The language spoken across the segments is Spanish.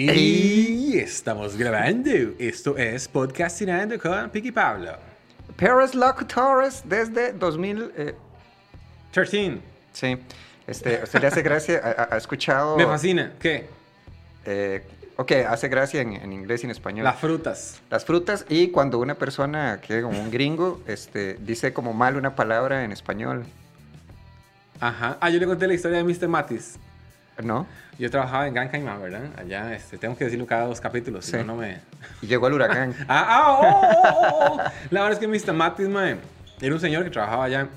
Y estamos grabando. Esto es Podcastinando con Piqui Pablo. Paris Locutores desde 2000. eh, 13. sí. Este, ¿Usted le hace gracia? ¿Ha, ha escuchado? Me fascina. ¿Qué? eh, ok, hace gracia en, en inglés y en español. Las frutas. Las frutas y cuando una persona, que como un gringo, este, dice como mal una palabra en español, Ajá. Ah, yo le conté la historia de Mr. Matis. ¿No? Yo trabajaba en Gran Caimán, ¿verdad? Allá, este, tengo que decirlo cada dos capítulos, si Sí. no, no me... Y llegó el huracán. Ah, ah, oh, oh, oh, oh. La verdad es que Mr. Matis, mae, era un señor que trabajaba allá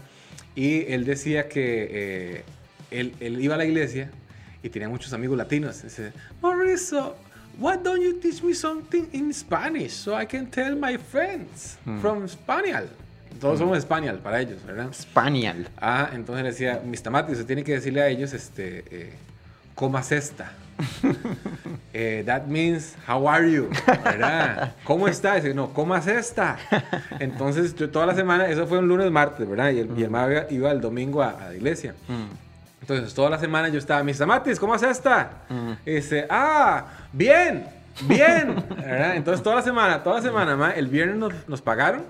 y él decía que eh, él, él iba a la iglesia y tenía muchos amigos latinos. Dice, Mauricio, why don't you teach me something in Spanish so I can tell my friends from Spanish? Todos somos español para ellos, ¿verdad? Spaniel. Ah, entonces le decía, Mr. Matis, usted tiene que decirle a ellos, este, eh, comas esta. Eh, that means, how are you? ¿Verdad? ¿Cómo está? Dice, no, comas esta. Entonces, yo toda la semana, eso fue un lunes, martes, ¿verdad? Y el, y el mae iba, el domingo a, a la iglesia. Entonces, toda la semana yo estaba, Mr. Matis, ¿cómo es esta? Y dice, ah, bien, bien. ¿verdad? Entonces, toda la semana, toda la semana, ma, el viernes nos, nos pagaron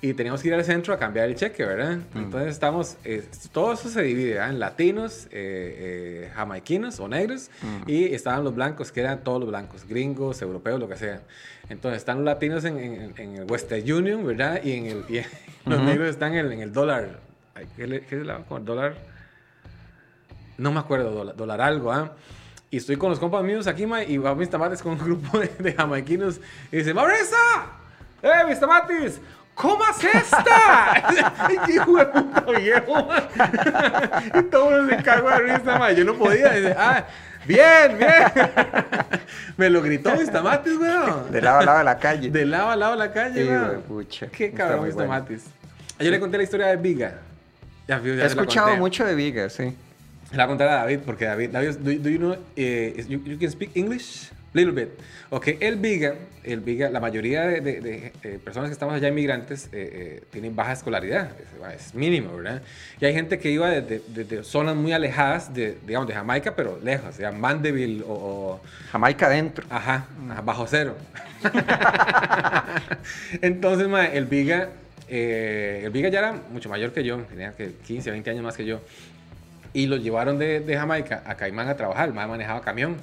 y teníamos que ir al centro a cambiar el cheque, ¿verdad? Entonces, estamos, eh, todo eso se divide, ¿verdad? En latinos, eh, eh, jamaiquinos o negros, y estaban los blancos, que eran todos los blancos, gringos, europeos, lo que sea. Entonces, están los latinos en, en- en el Western Union, ¿verdad? Y, en el, y los negros están en, en el dólar. ¿Qué, le- qué es la, con el dólar? No me acuerdo, dólar, dólar algo, ¿ah? Y estoy con los compas míos aquí, ma, y va mis tamates con un grupo de, de jamaiquinos. Y dice, ¡Mauricio! ¡Eh, mis tamates! ¿Cómo es esta? ¡Qué hijo de puta viejo! Y todo el mundo se cagó de risa, ma. Yo no podía. ¡ah! ¡Bien, bien! Me lo gritó mis tamates, weón. De lado a lado de la calle. De lado a lado de la calle, de weón. pucha. Qué cabrón mis bueno. tomates. Yo le conté la historia de Viga. Ya, He la escuchado conté. mucho de Viga, sí. Le voy a contar a David, porque David, David do, do you know, eh, you, you can speak English? Little bit. Ok, el Viga, el Viga, la mayoría de, de- de, eh, personas que estamos allá inmigrantes eh, eh, tienen baja escolaridad, es, es mínimo, ¿verdad? Y hay gente que iba desde de, de zonas muy alejadas, de, digamos, de Jamaica, pero lejos, ya Mandeville o, o Jamaica adentro. Ajá, ajá, bajo cero. Entonces, ma, el Viga, eh, el Viga ya era mucho mayor que yo, tenía que 15, 20 años más que yo. Y lo llevaron de, de Jamaica a Caimán a trabajar, el ma manejaba camión.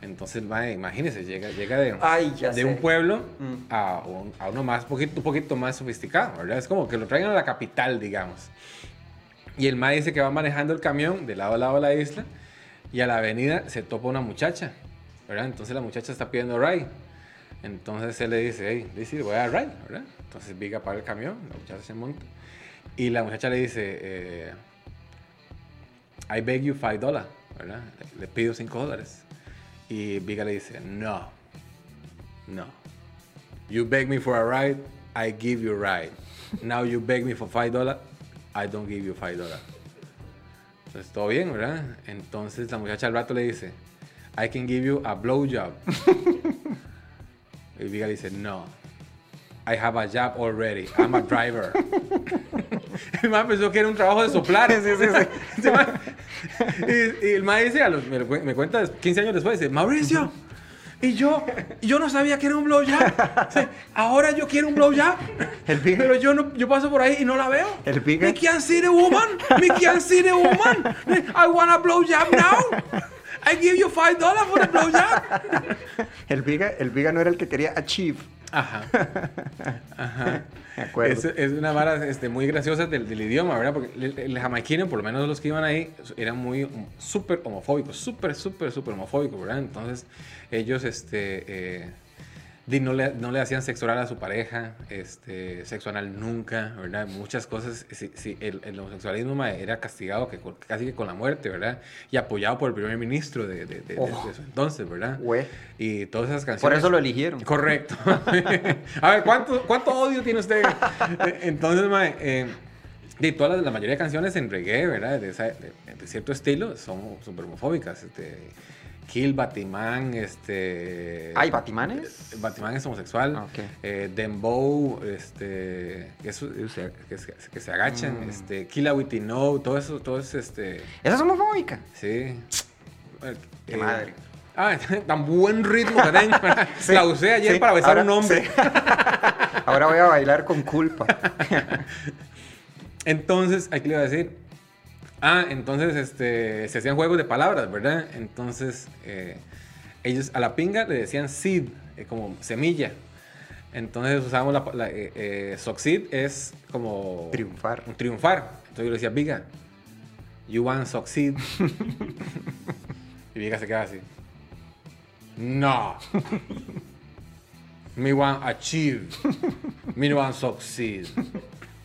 Entonces, ma, imagínese, llega, llega de, Ay, de un pueblo Mm. a, un, a uno más, poquito, un poquito más sofisticado, ¿verdad? Es como que lo traigan a la capital, digamos. Y el ma dice que va manejando el camión de lado a lado de la isla y a la avenida se topa una muchacha, ¿verdad? Entonces la muchacha está pidiendo ride. Entonces él le dice, hey, dice, voy a ride, ¿verdad? Entonces Viga para el camión, la muchacha se monta y la muchacha le dice, eh, I beg you five dollars, ¿verdad? Le, le pido cinco dólares. Y Viga le dice, no, no. You beg me for a ride, I give you a ride. Now you beg me for five dollars, I don't give you five dollars. Entonces, todo bien, ¿verdad? Entonces la muchacha al rato le dice, I can give you a blowjob. y Viga le dice, no. I have a job already. I'm a driver. el man pensó que era un trabajo de soplar. Sí, sí, sí. Y, y el man dice, a los- me, cuenta 15 años después, dice, Mauricio, y yo, yo no sabía que era un blowjob. Sí, Ahora yo quiero un blowjob. El Pero yo, no, yo paso por ahí y no la veo. El Viga- Me can't see the woman. Me can't see the woman. I want a blowjob now. I give you five dollars for the blowjob. El Viga, el Viga no era el que quería achieve. Ajá. Ajá. Acuerdo. Es, es una vara este, muy graciosa del, del idioma, ¿verdad? Porque el, el jamaiquino, por lo menos los que iban ahí, eran muy hom- súper homofóbicos, súper, súper, súper homofóbicos, ¿verdad? Entonces, ellos, este, eh, no, le, no le hacían sexo oral a su pareja, este, sexo anal nunca, ¿verdad? Muchas cosas, sí, sí, el, el homosexualismo era castigado que, con- casi que con la muerte, ¿verdad? Y apoyado por el primer ministro de, de, de- Oh. de su entonces, ¿verdad? Güey. Y todas esas canciones. Por eso lo eligieron. Correcto. a ver, ¿cuánto, ¿cuánto odio tiene usted? Eh, Entonces, mae, eh, de todas las, la mayoría de canciones en reggae, ¿verdad? De, esa- de- de cierto estilo, son súper homofóbicas. Este, Kill, Batimán, este... ¿Hay Batimanes? Batimán es homosexual. Ah, ok. Eh, Dembow, este, que, que se- que se agachan. Mm. Este, Kill a Witty No, todo eso, todo es este... Esa es homofóbica. Sí. Qué madre. Ah, tan buen ritmo que tengo. Sí, la usé ayer sí, para besar a un hombre. sí. Ahora voy a bailar con culpa. Entonces, aquí le iba a decir. Ah, entonces este, se hacían juegos de palabras, ¿verdad? Entonces, eh, ellos a la pinga le decían seed, eh, como semilla. Entonces usábamos la, la eh, succeed es como Triunfar. un triunfar. Entonces yo le decía, Viga, you want succeed. y Viga se queda así. No. Me want achieve. Me want succeed.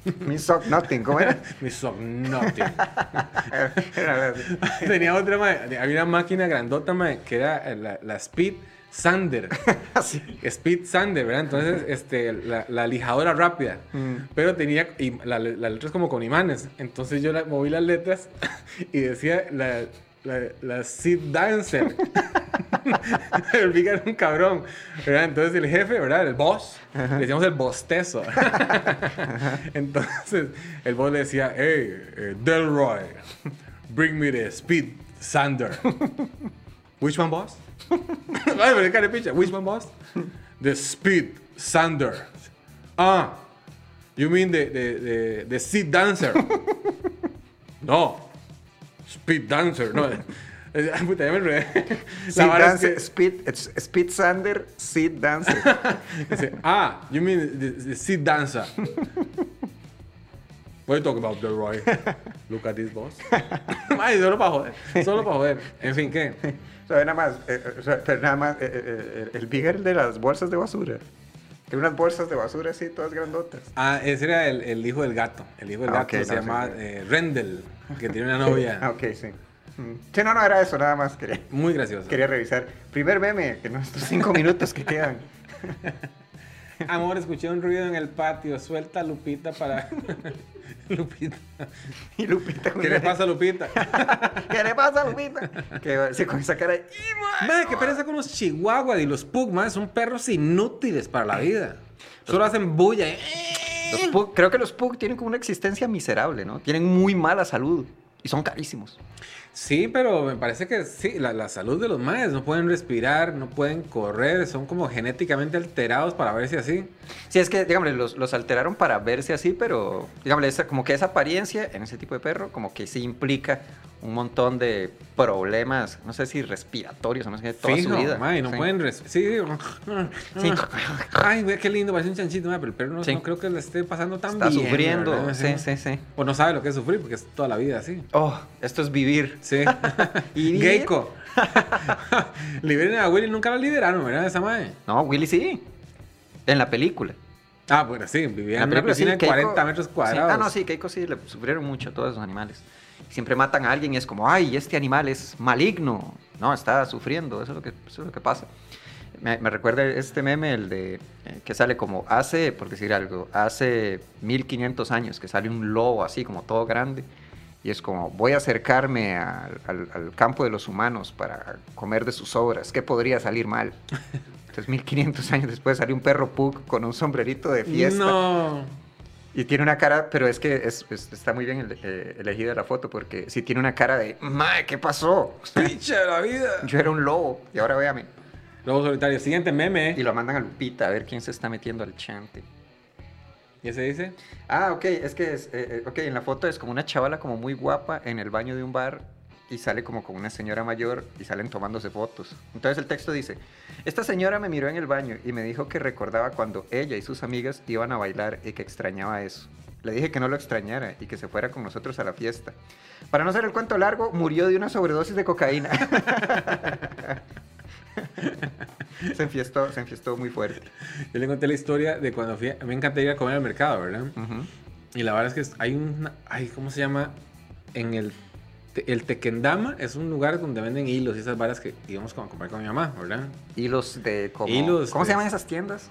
Me suck nothing, ¿cómo era? Me suck nothing. Tenía otra, mae, había una máquina grandota, mae, que era la, la Speed Sander. Así. Speed Sander, ¿verdad? Entonces, este, la, la lijadora rápida. Mm. Pero tenía, y la, la letra es como con imanes. Entonces yo la, moví las letras y decía la, la, la Seed Dancer. el Viga era un cabrón, ¿verdad? Entonces el jefe, ¿verdad? El boss, le decíamos el bostezo. Entonces el boss le decía, hey, eh, Delroy, bring me the Speed Sander. Which one, boss? Ay, pero cara de picha. Which one, boss? The Speed Sander. Ah, you mean the, the, the, the Seed Dancer? no. Speed Dancer. No. Puta, ya me enredé. Es dancer, que- speed, speed sander, seed dancer. Dice, ah, you mean the, the Seed Dancer. What are you talking about, Delroy? Look at this boss. Ay, solo para joder. Solo para joder. En fin, ¿qué? O sea, nada más, eh, eh, o sea, pero nada más, eh, eh, eh, el bigger de las bolsas de basura. Tiene unas bolsas de basura así, todas grandotas. Ah, ese era el, el hijo del gato. El hijo del Ah, gato ok, se no, llama sí, sí. eh, Rendell, que tiene una novia ok, sí. Sí, no, no, era eso, nada más. Quería, muy graciosa. quería revisar. Primer meme, que no estos cinco minutos que quedan. Amor, escuché un ruido en el patio. Suelta a Lupita para. Lupita. Y Lupita. ¿Qué le pasa a Lupita? ¿Qué le pasa, Lupita? Que sí, con esa cara de... Madre, qué pereza con los chihuahuas y los pug, madre. Son perros inútiles para la vida. Solo hacen bulla. ¿eh? Los pug- creo que los pug tienen como una existencia miserable, ¿no? Tienen muy mala salud y son carísimos. Sí, pero me parece que sí, la, salud de los maes, no pueden respirar, no pueden correr, son como genéticamente alterados para verse así. Sí, es que, digamos, los, alteraron para verse así, pero, digamos, como que esa apariencia en ese tipo de perro, como que sí implica un montón de problemas, no sé si respiratorios o no sé qué, toda Fijo, su vida. mae, no Sí. pueden. Sí, Sí. Ay, qué lindo, parece un chanchito, pero el perro no, Sí. no creo que le esté pasando tan Está bien. sufriendo, ¿verdad? sí, sí, sí. O no sabe lo que es sufrir porque es toda la vida así. Oh, esto es vivir. Sí. ¿Y? Geico. Liberen a Willy, nunca la liberaron, ¿verdad? Esa madre. No, Willy sí. En la película. Ah, bueno, sí, vivía en, En la una película piscina sí, de Keiko- 40 metros cuadrados. Ah, no, sí, Keiko sí le sufrieron mucho a todos esos animales. Siempre matan a alguien y es como, ay, este animal es maligno. No, está sufriendo, eso es lo que, eso es lo que pasa. Me, me recuerda este meme, el de eh, que sale como hace, por decir algo, hace 1500 años, que sale un lobo así, como todo grande. Y es como, voy a acercarme al, al- al campo de los humanos para comer de sus obras. ¿Qué podría salir mal? Entonces, 1500 años después sale un perro pug con un sombrerito de fiesta. No. Y tiene una cara, pero es que es- es- está muy bien ele- eh, elegida la foto porque sí tiene una cara de, ¡Mae, qué pasó! Pinche de la vida. Yo era un lobo y ahora véame. Lobo solitario. Siguiente meme. Y lo mandan a Lupita a ver quién se está metiendo al chante. ¿Y ese dice? Ah, ok, es que es, eh, eh, ok, en la foto es como una chavala como muy guapa en el baño de un bar y sale como con una señora mayor y salen tomándose fotos. Entonces el texto dice, esta señora me miró en el baño y me dijo que recordaba cuando ella y sus amigas iban a bailar y que extrañaba eso. Le dije que no lo extrañara y que se fuera con nosotros a la fiesta. Para no hacer el cuento largo, murió de una sobredosis de cocaína. se enfiestó, se enfiestó muy fuerte. Yo le conté la historia de cuando fui. a- me encanta ir a comer al mercado, ¿verdad? Ujú. Y la verdad es que hay una. Ay, ¿Cómo se llama? En el. El Tequendama es un lugar donde venden hilos y esas varas que íbamos a comer con mi mamá, ¿verdad? Hilos de como... Hilos ¿Cómo se llaman esas tiendas?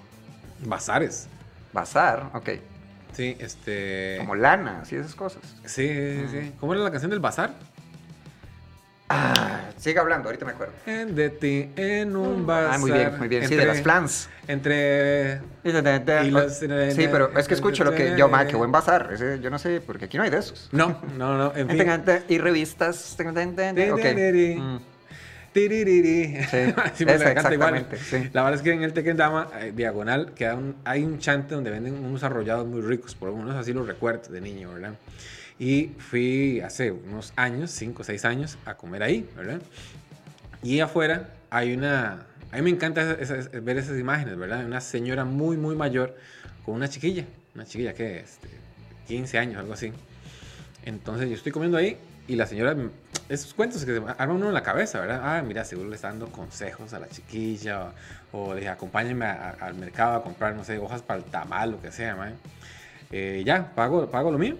Bazares. Bazar, ok. Sí, este. Como lana, así esas cosas. Sí, sí, sí. ¿Cómo era la canción del bazar? Ah, sigue hablando, ahorita me acuerdo. En de ti, en un bazar. Ah, muy bien, muy bien. Sí, de Entre- las flans. Entre. Y los- Sí, pero es que escucho lo que yo, ma, que buen bazar. Ese, yo no sé, porque aquí no hay de esos. No, no, no. En fin. Y revistas. Ok. Mm. Sí, Sí, me esa, igual. exactamente, sí. La verdad es que en el Tekken Dama, eh, diagonal, queda un- hay un chante donde venden unos arrollados muy ricos, por lo menos así los recuerdo de niño, ¿verdad? Y fui hace unos años, 5 o 6 años, a comer ahí, ¿verdad? Y afuera hay una... A mí me encanta esa- esa- ver esas imágenes, ¿verdad? Una señora muy, muy mayor con una chiquilla, una chiquilla que este, 15 años, algo así. Entonces yo estoy comiendo ahí y la señora, esos cuentos que se arman uno en la cabeza, ¿verdad? Ah, mira, seguro le está dando consejos a la chiquilla o, o le dije, acompáñenme a- a- al mercado a comprar, no sé, hojas para el tamal, lo que sea, man. Eh, ya, pago, pago lo mío.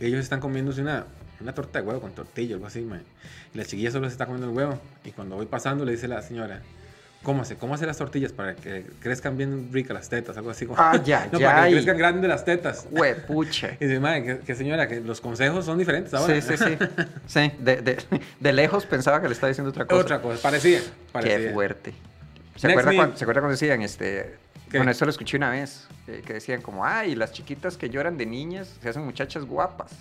Ellos están comiéndose una, una torta de huevo con tortilla, algo así, man. Y la chiquilla solo se está comiendo el huevo. Y cuando voy pasando le dice la señora, ¿cómo hace? ¿Cómo hace las tortillas para que crezcan bien ricas las tetas? Algo así como... Ah, ya, no, ya. para que crezcan grandes las tetas. Huepucha. Y dice, madre, que, que señora, que los consejos son diferentes ahora. Sí, sí, sí. Sí, de, de, de lejos pensaba que le estaba diciendo otra cosa. Otra cosa, parecía. parecía. Qué fuerte. ¿Se acuerda, cuando, ¿Se acuerda cuando decían, este... ¿Qué? Bueno, esto lo escuché una vez, eh, que decían como, ay, las chiquitas que lloran de niñas se hacen muchachas guapas.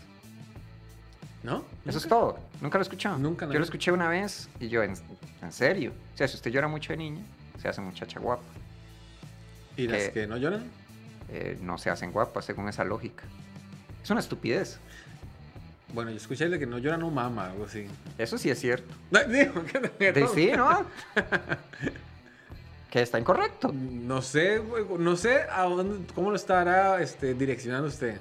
¿No? Eso es todo. Nunca lo escuchado. Nunca, Yo no. lo escuché una vez y yo, en, en serio. O sea, si usted llora mucho de niña, se hace muchacha guapa. ¿Y las que- que no lloran? Eh, no se hacen guapas según esa lógica. Es una estupidez. Bueno, yo escuché de que no lloran no mama, algo así. Eso sí es cierto. Digo, que De, sí, ¿no? que está incorrecto. No sé, güey, no sé a dónde, cómo lo estará este, direccionando usted.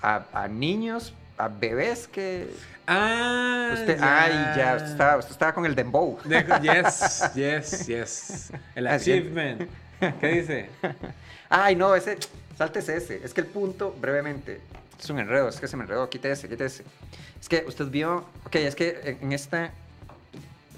A, a niños, a bebés que... Ah, Usted, ay, ya, usted estaba, usted estaba con el dembow. De- yes, yes, yes. El achievement. ¿Qué dice? Ay, no, ese, sáltese ese. Es que el punto, brevemente, es un enredo, es que se me enredó, quite ese, quite ese. Es que usted vio, ok, es que en- esta, es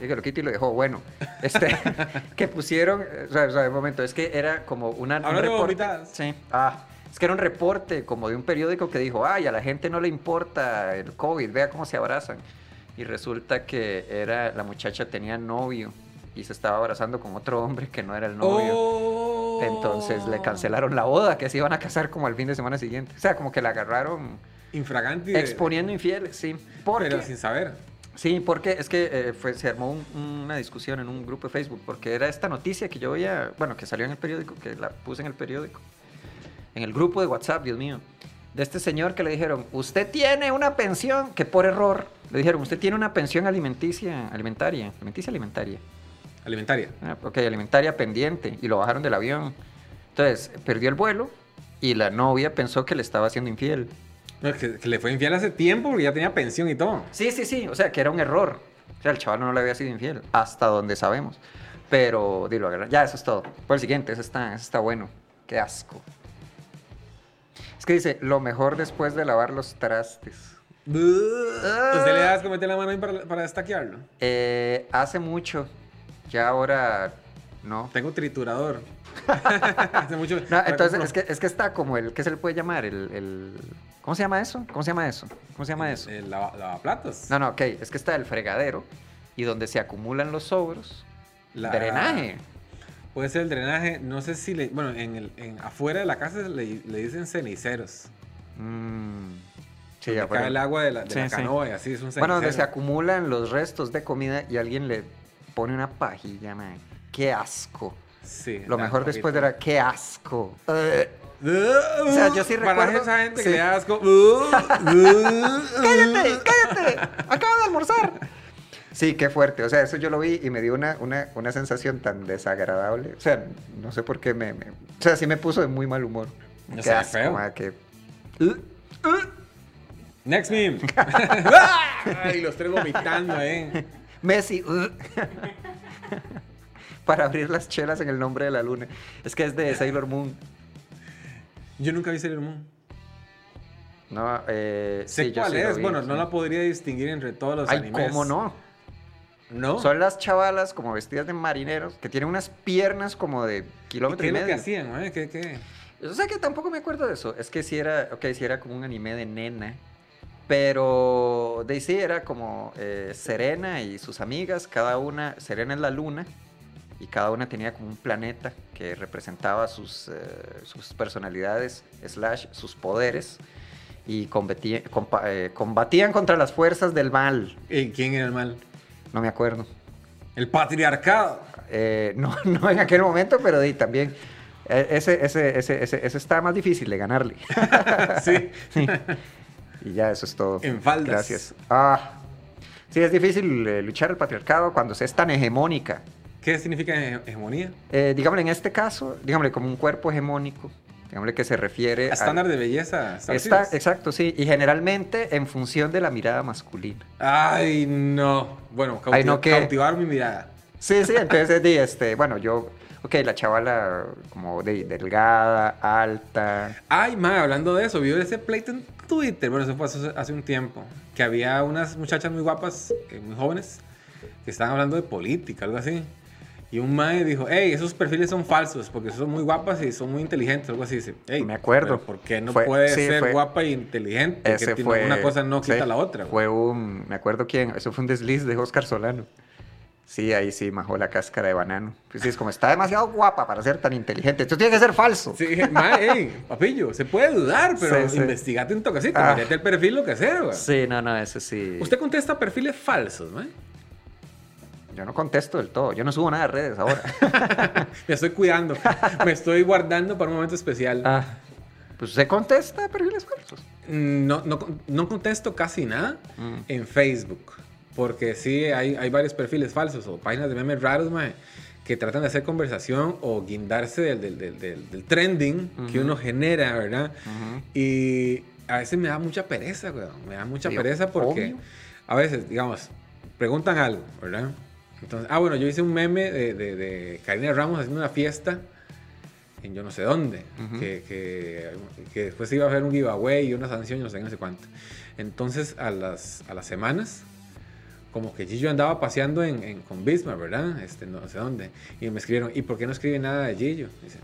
que lo quité y lo dejó, bueno, este, que pusieron, eh, o sea, o sea, un momento, es que era como una... un Hablando de reporte-. Sí, ah, es que era un reporte como de un periódico que dijo, ay, a la gente no le importa el COVID, vea cómo se abrazan. Y resulta que era, la muchacha tenía novio y se estaba abrazando con otro hombre que no era el novio. Oh. Entonces le cancelaron la boda, que se iban a casar como al fin de semana siguiente. O sea, como que la agarraron Infraganti. de- exponiendo infieles, sí. Porque, Pero sin saber. Sí, porque es que eh, fue, se armó un- una discusión en un grupo de Facebook, porque era esta noticia que yo veía, bueno, que salió en el periódico, que la puse en el periódico, en el grupo de WhatsApp, Dios mío, de este señor que le dijeron, usted tiene una pensión, que por error, le dijeron, usted tiene una pensión alimenticia, alimentaria, alimenticia alimentaria. Alimentaria. Ah, ok, alimentaria pendiente y lo bajaron del avión. Entonces, perdió el vuelo y la novia pensó que le estaba haciendo infiel. No, que, que le fue infiel hace tiempo porque ya tenía pensión y todo. Sí, sí, sí, o sea, que era un error. O sea, el chaval no le había sido infiel, hasta donde sabemos. Pero, dilo, ya, eso es todo. Por el siguiente, eso está, eso está bueno. Qué asco. Es que dice, lo mejor después de lavar los trastes. ¿Usted le das meter la mano ahí para, para destaquearlo? Eh, hace mucho, ya ahora no. Tengo triturador. hace mucho. No, entonces es que, es que está como el, ¿qué se le puede llamar? El, el- ¿Cómo se llama eso? ¿Cómo se llama eso? ¿Cómo se llama eso? El lava- lavaplatos. No, no, ok, es que está el fregadero y donde se acumulan los sobros, La- drenaje. Puede ser el drenaje. No sé si le. Bueno, en el, en, afuera de la casa le, le dicen ceniceros. Mm, sí, ya, cae el agua de la, de Sí, la sí. canoa y así es un cenicero. Bueno, donde se acumulan los restos de comida y alguien le pone una pajilla, man. Qué asco. Sí. Lo mejor después era, qué asco. Uh, o sea, yo sí Para recuerdo- esa gente sí. que le da asco. ¡Cállate! ¡Cállate! ¡Acabo de almorzar! Sí, qué fuerte. O sea, eso yo lo vi y me dio una, una, una sensación tan desagradable. O sea, no sé por qué me, me- O sea, sí me puso de muy mal humor. Qué sé, asco, feo. ma, que... Next meme. Ay, los tres vomitando, eh. Messi. uh. Para abrir las chelas en el nombre de la luna. Es que es de Sailor Moon. Yo nunca vi Sailor Moon. No, eh, Sé sí, cuál es. vi, bueno, sí. no la podría distinguir entre todos los Ay, animes. ¿cómo no? ¿No? Son las chavalas como vestidas de marineros que tienen unas piernas como de ¿Y kilómetro ¿Qué y, es lo que medio. hacían, eh? ¿Qué, qué? O sea que tampoco me acuerdo de eso. Es que sí era, ok, sí era como un anime de nena. Pero ahí sí era como eh, Serena y sus amigas, cada una, Serena es la luna, y cada una tenía como un planeta que representaba sus, eh, sus personalidades, slash, sus poderes, y compa- eh, combatían contra las fuerzas del mal. ¿Y quién era el mal? No me acuerdo. El patriarcado. Eh, no, no en aquel momento, pero también. eh, Ese, ese, ese, ese, ese está más difícil de ganarle. sí. Y ya, eso es todo. En faldas. Gracias. Ah, sí, es difícil eh, luchar el patriarcado cuando se es tan hegemónica. ¿Qué significa hege- hegemonía? Eh, digámosle, en este caso, digámosle, como un cuerpo hegemónico, digámosle que se refiere A estándar de belleza. Está, exacto, sí, y generalmente en función de la mirada masculina. Ay, no. Bueno, cauti- Ay, no, ¿qué? cautivar mi mirada. Sí, sí, entonces, di, este, bueno, yo, ok, la chavala como de, delgada, alta. Ay, ma, hablando de eso, vio ese pleito en Twitter. Bueno, eso fue hace, hace un tiempo. Que había unas muchachas muy guapas, eh, muy jóvenes, que estaban hablando de política, algo así. Y un mae dijo, hey, esos perfiles son falsos porque son muy guapas y son muy inteligentes, algo así. Dice, "Ey, Me acuerdo. ¿Por qué no Fue- puede sí, ser fue- guapa y inteligente? Que Ese tiene- fue. Una cosa no sí, quita la otra. güey. Fue un, me acuerdo quién, eso fue un desliz de Oscar Solano. Sí, ahí sí, majó la cáscara de banano. Pues sí, es como, está demasiado guapa para ser tan inteligente. Esto tiene que ser falso. Sí, mae, hey, papillo, se puede dudar, pero Sí, sí. investigate un toquecito, Ah. el perfil, lo que sea, güey. Sí, no, no, eso sí. Usted contesta perfiles falsos, mae. Yo no contesto del todo. Yo no subo nada de redes ahora. Me estoy cuidando, me estoy guardando para un momento especial. ah, pues usted contesta perfiles falsos. No, no, no contesto casi nada Mm. en Facebook, porque sí hay, hay varios perfiles falsos o páginas de memes raros, mae, que tratan de hacer conversación o guindarse del, del, del- del- del trending que uno genera, ¿verdad? Y a veces me da mucha pereza, weón. Me da mucha pereza porque obvio. a veces, digamos, preguntan algo, ¿verdad? Entonces, ah, bueno, yo hice un meme de, de- de Karina Ramos haciendo una fiesta en yo no sé dónde, Ujú. que, que, que después iba a haber un giveaway y una sanción y no sé, no sé cuánto. Entonces, a las, a las semanas, como que Gillo andaba paseando en, en- con Bismarck, ¿verdad? Este, no sé dónde. Y me escribieron, ¿y por qué no escribe nada de Gillo? Dice,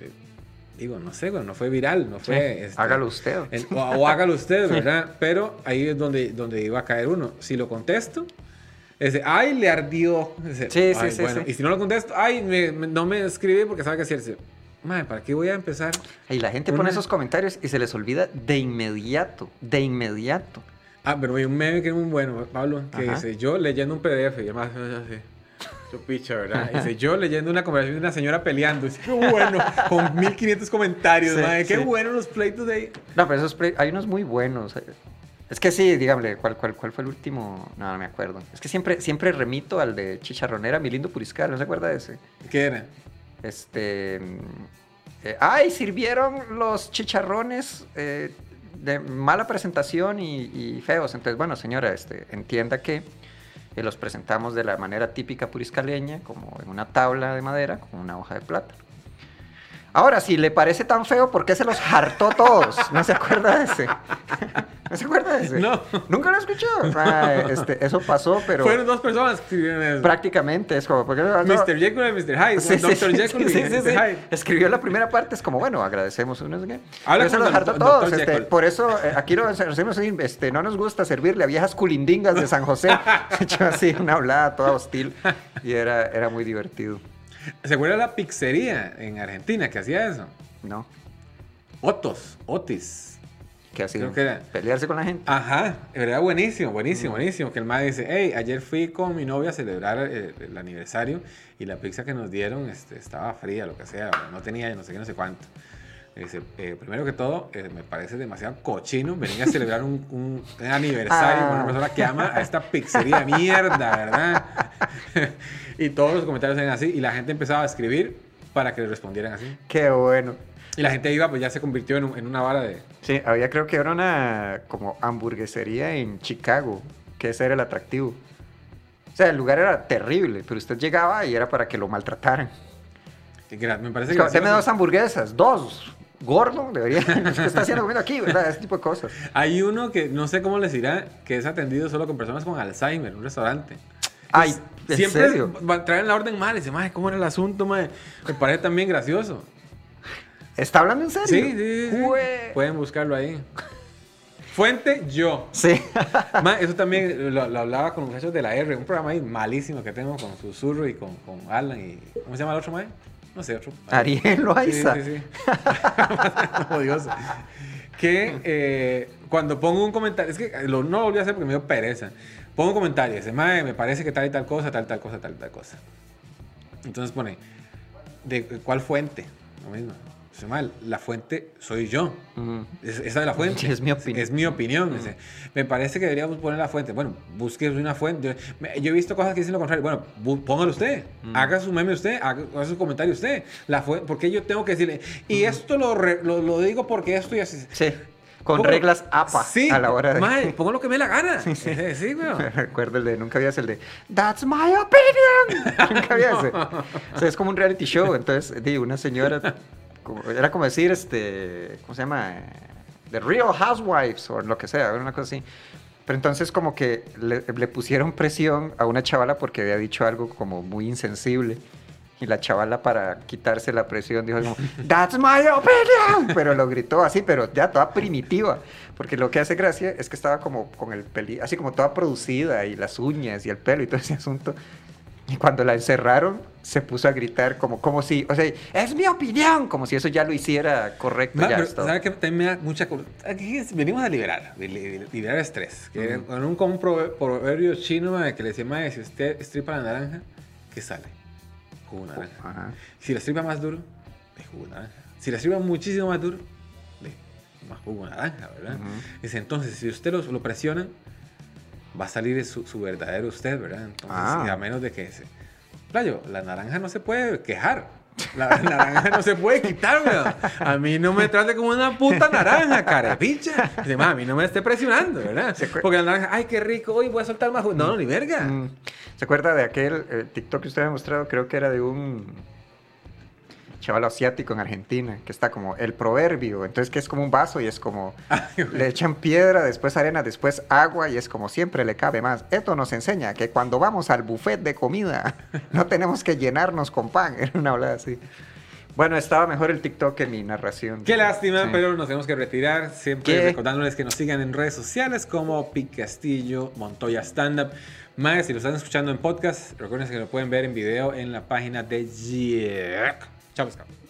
"Eh, digo, no sé, bueno, no fue viral, no fue... este, Hágalo usted. en- o, o hágalo usted, ¿verdad? Pero ahí es donde, donde iba a caer uno. Si lo contesto, es de, ay, le ardió. Sí, sí, "Ay, sí, bueno". sí. Y si no lo contesto, ay, me- me- no me escribe porque sabe que es cierto. Madre, ¿para qué voy a empezar? Y la gente Una- pone esos comentarios y se les olvida de inmediato. De inmediato. Ah, pero hay un meme que es muy bueno, Pablo, que Ajá. dice, yo leyendo un PDF, y además, así, yo picha, ¿verdad? Y dice, yo leyendo una conversación de una señora peleando, y dice, qué bueno, con 1500 comentarios, Sí, madre, qué sí. bueno los pleitos de ahí. No, pero esos hay unos muy buenos. Es que sí, dígame, ¿cuál, cuál, cuál fue el último? No, no me acuerdo. Es que siempre, siempre remito al de Chicharronera, mi lindo Puriscal, ¿no se acuerda de ese? ¿Qué era? Este. mm, eh, ay, sirvieron los chicharrones eh, de mala presentación y, y feos. Entonces, bueno, señora, este, entienda que eh, los presentamos de la manera típica puriscaleña, como en una tabla de madera, con una hoja de plata. Ahora, si le parece tan feo, ¿por qué se los hartó todos? ¿No se acuerda de ese? ¿No se acuerda de ese? No. ¿Nunca lo escuchó? Ah, este, eso pasó, pero Fueron dos personas que escribieron eso. prácticamente es como... ¿por qué no- Mr. Jekyll y Mr. Hyde. Sí, Dr. sí, Jekyll sí, y sí, Mr. Hyde. Escribió la primera parte, es como, bueno, agradecemos, no. Habla Pero se los hartó todos. Este, por eso, eh, aquí lo hacemos este, no nos gusta servirle a viejas culindingas de San José. Hecho así, una hablada toda hostil. Y era, era muy divertido. ¿Se acuerda la pizzería en Argentina que hacía eso? ¿No? Otos, Otis. Que Creo que era. pelearse con la gente. Ajá, era buenísimo, buenísimo, Mm. buenísimo. Que el madre dice, hey, ayer fui con mi novia a celebrar eh, el, aniversario y la pizza que nos dieron este, estaba fría, lo que sea, no tenía no sé qué, no sé cuánto. Dice, eh, primero que todo, eh, me parece demasiado cochino venir a celebrar un, un aniversario con una Ah. persona que ama a esta pizzería de mierda, ¿verdad? y todos los comentarios eran así y la gente empezaba a escribir para que le respondieran así. Qué bueno. Y la gente iba, pues ya se convirtió en, un- en una vara de... Sí, había creo que era una como hamburguesería en Chicago, que ese era el atractivo. O sea, el lugar era terrible, pero usted llegaba y era para que lo maltrataran. que me parece como, deme dos hamburguesas, dos. Gordo, debería. ¿Qué está haciendo comiendo aquí? ¿Verdad? Ese tipo de cosas. Hay uno que no sé cómo les dirá, que es atendido solo con personas con Alzheimer, un restaurante. Ay, Pues, ¿en siempre serio? traen la orden mal y dicen, "Mae, ¿cómo era el asunto, mae? Me parece también gracioso. ¿Está hablando en serio? Sí, sí, sí, Pueden buscarlo ahí. Fuente, yo. Sí. Eso también lo, lo hablaba con los muchachos de la R, un programa ahí malísimo que tengo con Susurro y con, con Alan y... ¿Cómo se llama el otro, mae? No sé, otro. Ariel Loaiza. Sí, sí, sí. Odioso. Que eh, cuando pongo un comentario, es que lo, no lo volví a hacer porque me dio pereza, Pongo comentarios, mae, me parece que tal y tal cosa, tal, tal cosa, tal, tal cosa. Entonces pone, ¿de cuál fuente? Lo mismo. Dice, mae, la fuente soy yo. Ujú. Es- esa es la fuente. Es mi opinión. Es mi opinión. dice. Me parece que deberíamos poner la fuente. Bueno, busque una fuente. Yo, me- yo he visto cosas que dicen lo contrario. Bueno, bu- póngalo usted. Haga su meme usted. Haga, haga su comentario usted. La fu- porque yo tengo que decirle. Y esto lo, re- lo, lo digo porque esto y así. Sí, con reglas APA Sí. a la hora de... mae, pongo lo que me la gana. Sí, sí, güey. Me recuerdo el de, nunca habías el de, That's my opinion. nunca había ese. O sea, es como un reality show. Entonces, di, una señora, como- era como decir, este, ¿cómo se llama? Eh, The Real Housewives o lo que sea, una cosa así. Pero entonces como que le, le pusieron presión a una chavala porque había dicho algo como muy insensible. Y la chavala para quitarse la presión dijo como, That's my opinion. Pero lo gritó así, pero ya toda primitiva. Porque lo que hace gracia es que estaba como con el peli, así como toda producida y las uñas y el pelo y todo ese asunto. Y cuando la encerraron, se puso a gritar como, como si, o sea, es mi opinión, como si eso ya lo hiciera correcto. Ya pero, es todo. ¿sabe qué? También me da mucha... Aquí venimos a liberar, li- li- liberar estrés. Que Ujú. con un, con un prover- proverbio chino que le decía, "Mae, si usted estripa la naranja, ¿qué sale? Jugo de naranja. Ajá. Si la estripa más duro, de jugo de naranja. Si la estripa muchísimo más duro, de más jugo de naranja, ¿verdad? Dice, entonces, si usted lo, lo presiona, va a salir su, su verdadero usted, ¿verdad? Entonces, Ah. a menos de que se... Playo, la naranja no se puede quejar. La naranja no se puede quitar, weón. A mí no me trate como una puta naranja, carepicha. Dice, ma, a mí no me esté presionando, ¿verdad? Porque la naranja, ay, qué rico, hoy voy a soltar más. No, no, ni verga. Mm. ¿Se acuerda de aquel eh, TikTok que usted me ha mostrado? Creo que era de un chaval asiático en Argentina, que está como el proverbio, entonces que es como un vaso y es como le echan piedra, después arena, después agua y es como siempre le cabe más. Esto nos enseña que cuando vamos al buffet de comida no tenemos que llenarnos con pan, era una hablada así. Bueno, estaba mejor el TikTok que mi narración. Qué lástima, Sí. pero nos tenemos que retirar. Siempre ¿Qué? recordándoles que nos sigan en redes sociales como Pic Castillo, Montoya Stand Up. Más, si lo están escuchando en podcast, recuerden que lo pueden ver en video en la página de Jack. 違うんですか？